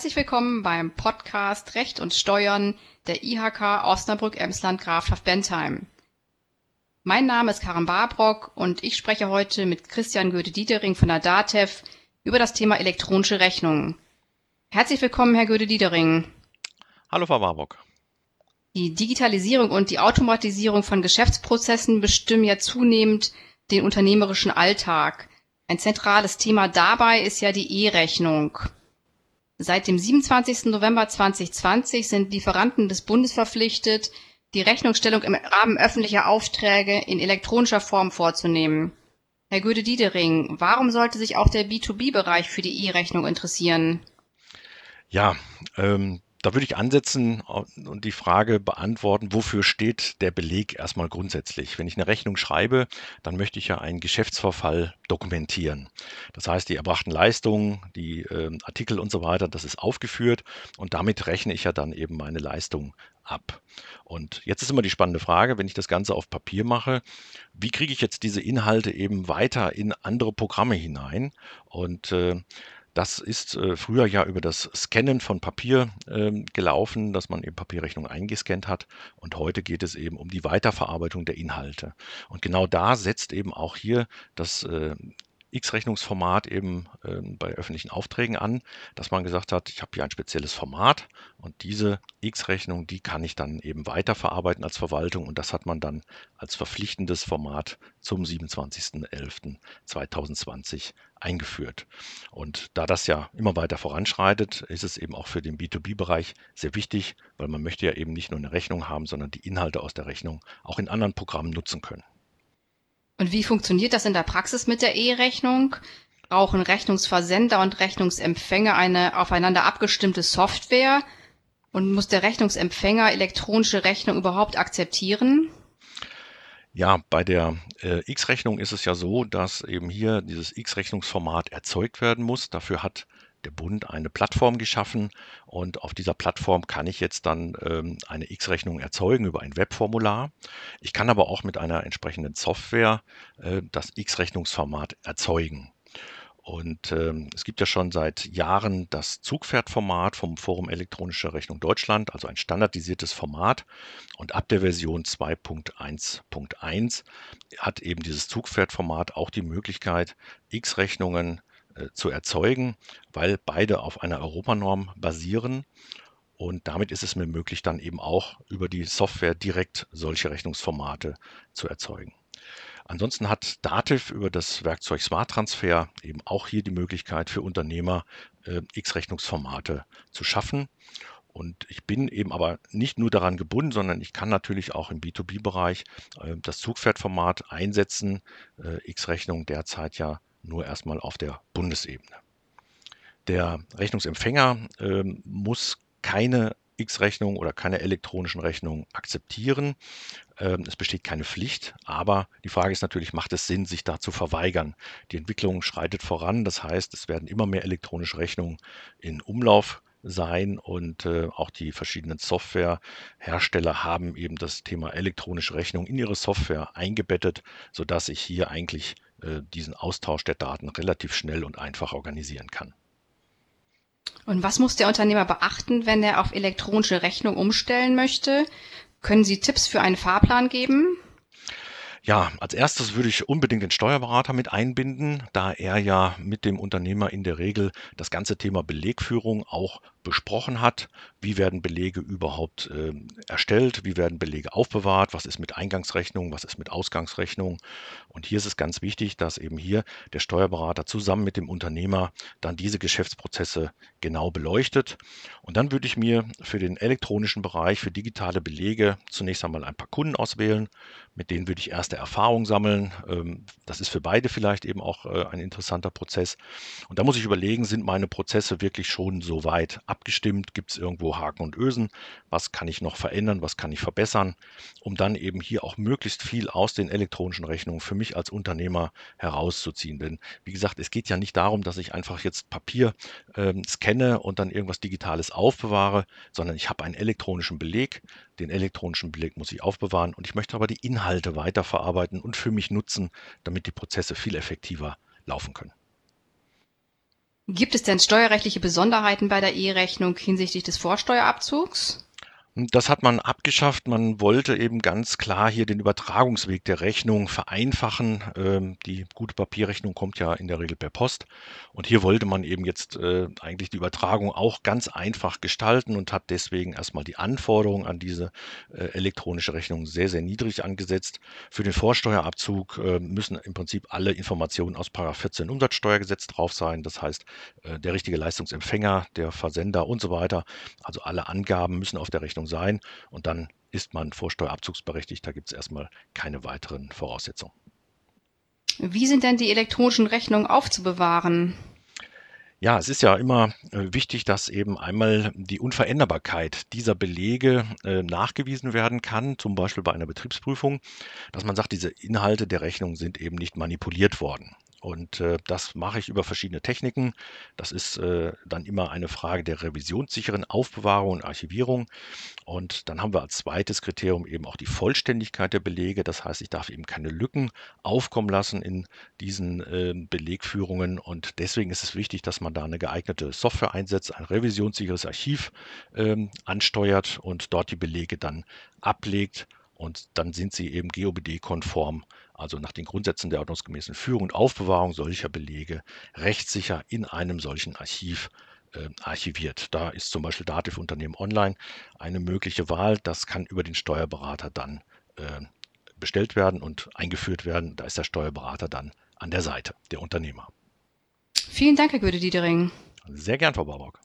Herzlich willkommen beim Podcast Recht und Steuern der IHK Osnabrück-Emsland Grafschaft Bentheim. Mein Name ist Karen Barbrock und ich spreche heute mit Christian Göde-Dietering von der DATEV über das Thema elektronische Rechnungen. Herzlich willkommen, Herr Göde-Dietering. Hallo, Frau Barbrock. Die Digitalisierung und die Automatisierung von Geschäftsprozessen bestimmen ja zunehmend den unternehmerischen Alltag. Ein zentrales Thema dabei ist ja die E-Rechnung. Seit dem 27. November 2020 sind Lieferanten des Bundes verpflichtet, die Rechnungsstellung im Rahmen öffentlicher Aufträge in elektronischer Form vorzunehmen. Herr Göde-Diedering, warum sollte sich auch der B2B-Bereich für die E-Rechnung interessieren? Ja, ähm, da würde ich ansetzen und die Frage beantworten, wofür steht der Beleg erstmal grundsätzlich? Wenn ich eine Rechnung schreibe, dann möchte ich ja einen Geschäftsverfall dokumentieren. Das heißt, die erbrachten Leistungen, die äh, Artikel und so weiter, das ist aufgeführt und damit rechne ich ja dann eben meine Leistung ab. Und jetzt ist immer die spannende Frage, wenn ich das Ganze auf Papier mache, wie kriege ich jetzt diese Inhalte eben weiter in andere Programme hinein? Und äh, das ist äh, früher ja über das Scannen von Papier ähm, gelaufen, dass man eben Papierrechnung eingescannt hat. Und heute geht es eben um die Weiterverarbeitung der Inhalte. Und genau da setzt eben auch hier das äh, X-Rechnungsformat eben äh, bei öffentlichen Aufträgen an, dass man gesagt hat, ich habe hier ein spezielles Format und diese X-Rechnung, die kann ich dann eben weiterverarbeiten als Verwaltung und das hat man dann als verpflichtendes Format zum 27.11.2020 eingeführt. Und da das ja immer weiter voranschreitet, ist es eben auch für den B2B-Bereich sehr wichtig, weil man möchte ja eben nicht nur eine Rechnung haben, sondern die Inhalte aus der Rechnung auch in anderen Programmen nutzen können. Und wie funktioniert das in der Praxis mit der E-Rechnung? Brauchen Rechnungsversender und Rechnungsempfänger eine aufeinander abgestimmte Software? Und muss der Rechnungsempfänger elektronische Rechnung überhaupt akzeptieren? Ja, bei der äh, X-Rechnung ist es ja so, dass eben hier dieses X-Rechnungsformat erzeugt werden muss. Dafür hat der Bund eine Plattform geschaffen und auf dieser Plattform kann ich jetzt dann ähm, eine X-Rechnung erzeugen über ein Webformular. Ich kann aber auch mit einer entsprechenden Software äh, das X-Rechnungsformat erzeugen. Und ähm, es gibt ja schon seit Jahren das Zugpferdformat vom Forum Elektronische Rechnung Deutschland, also ein standardisiertes Format. Und ab der Version 2.1.1 hat eben dieses Zugpferdformat auch die Möglichkeit, X-Rechnungen zu erzeugen, weil beide auf einer Europanorm basieren. Und damit ist es mir möglich, dann eben auch über die Software direkt solche Rechnungsformate zu erzeugen. Ansonsten hat Dativ über das Werkzeug Smart Transfer eben auch hier die Möglichkeit für Unternehmer äh, X-Rechnungsformate zu schaffen. Und ich bin eben aber nicht nur daran gebunden, sondern ich kann natürlich auch im B2B-Bereich äh, das Zugpferdformat einsetzen. Äh, X-Rechnung derzeit ja nur erstmal auf der Bundesebene. Der Rechnungsempfänger äh, muss keine X-Rechnung oder keine elektronischen Rechnungen akzeptieren. Ähm, es besteht keine Pflicht, aber die Frage ist natürlich, macht es Sinn, sich da zu verweigern? Die Entwicklung schreitet voran, das heißt, es werden immer mehr elektronische Rechnungen in Umlauf sein und äh, auch die verschiedenen Softwarehersteller haben eben das Thema elektronische Rechnung in ihre Software eingebettet, sodass ich hier eigentlich diesen Austausch der Daten relativ schnell und einfach organisieren kann. Und was muss der Unternehmer beachten, wenn er auf elektronische Rechnung umstellen möchte? Können Sie Tipps für einen Fahrplan geben? Ja, als erstes würde ich unbedingt den Steuerberater mit einbinden, da er ja mit dem Unternehmer in der Regel das ganze Thema Belegführung auch besprochen hat. Wie werden Belege überhaupt äh, erstellt? Wie werden Belege aufbewahrt? Was ist mit Eingangsrechnung? Was ist mit Ausgangsrechnung? Und hier ist es ganz wichtig, dass eben hier der Steuerberater zusammen mit dem Unternehmer dann diese Geschäftsprozesse genau beleuchtet. Und dann würde ich mir für den elektronischen Bereich, für digitale Belege zunächst einmal ein paar Kunden auswählen. Mit denen würde ich erste Erfahrung sammeln. Ähm, das ist für beide vielleicht eben auch äh, ein interessanter Prozess. Und da muss ich überlegen, sind meine Prozesse wirklich schon so weit abgestimmt? Gibt es irgendwo Haken und Ösen? Was kann ich noch verändern? Was kann ich verbessern? Um dann eben hier auch möglichst viel aus den elektronischen Rechnungen für mich als Unternehmer herauszuziehen. Denn wie gesagt, es geht ja nicht darum, dass ich einfach jetzt Papier ähm, scanne und dann irgendwas Digitales aufbewahre, sondern ich habe einen elektronischen Beleg. Den elektronischen Beleg muss ich aufbewahren und ich möchte aber die Inhalte weiterverarbeiten und für mich nutzen, damit die Prozesse viel effektiver laufen können. Gibt es denn steuerrechtliche Besonderheiten bei der E-Rechnung hinsichtlich des Vorsteuerabzugs? Das hat man abgeschafft. Man wollte eben ganz klar hier den Übertragungsweg der Rechnung vereinfachen. Ähm, die gute Papierrechnung kommt ja in der Regel per Post. Und hier wollte man eben jetzt äh, eigentlich die Übertragung auch ganz einfach gestalten und hat deswegen erstmal die Anforderungen an diese äh, elektronische Rechnung sehr, sehr niedrig angesetzt. Für den Vorsteuerabzug äh, müssen im Prinzip alle Informationen aus 14 Umsatzsteuergesetz drauf sein. Das heißt, der richtige Leistungsempfänger, der Versender und so weiter. Also alle Angaben müssen auf der Rechnung sein und dann ist man vorsteuerabzugsberechtigt. Da gibt es erstmal keine weiteren Voraussetzungen. Wie sind denn die elektronischen Rechnungen aufzubewahren? Ja, es ist ja immer äh, wichtig, dass eben einmal die Unveränderbarkeit dieser Belege äh, nachgewiesen werden kann, zum Beispiel bei einer Betriebsprüfung, dass man sagt, diese Inhalte der Rechnung sind eben nicht manipuliert worden. Und äh, das mache ich über verschiedene Techniken. Das ist äh, dann immer eine Frage der revisionssicheren Aufbewahrung und Archivierung. Und dann haben wir als zweites Kriterium eben auch die Vollständigkeit der Belege. Das heißt, ich darf eben keine Lücken aufkommen lassen in diesen äh, Belegführungen. Und deswegen ist es wichtig, dass man da eine geeignete Software einsetzt, ein revisionssicheres Archiv ähm, ansteuert und dort die Belege dann ablegt. Und dann sind sie eben GOBD-konform also nach den Grundsätzen der ordnungsgemäßen Führung und Aufbewahrung solcher Belege rechtssicher in einem solchen Archiv äh, archiviert. Da ist zum Beispiel Dativ Unternehmen Online eine mögliche Wahl. Das kann über den Steuerberater dann äh, bestellt werden und eingeführt werden. Da ist der Steuerberater dann an der Seite, der Unternehmer. Vielen Dank, Herr Göde-Diedering. Sehr gern, Frau Barbock.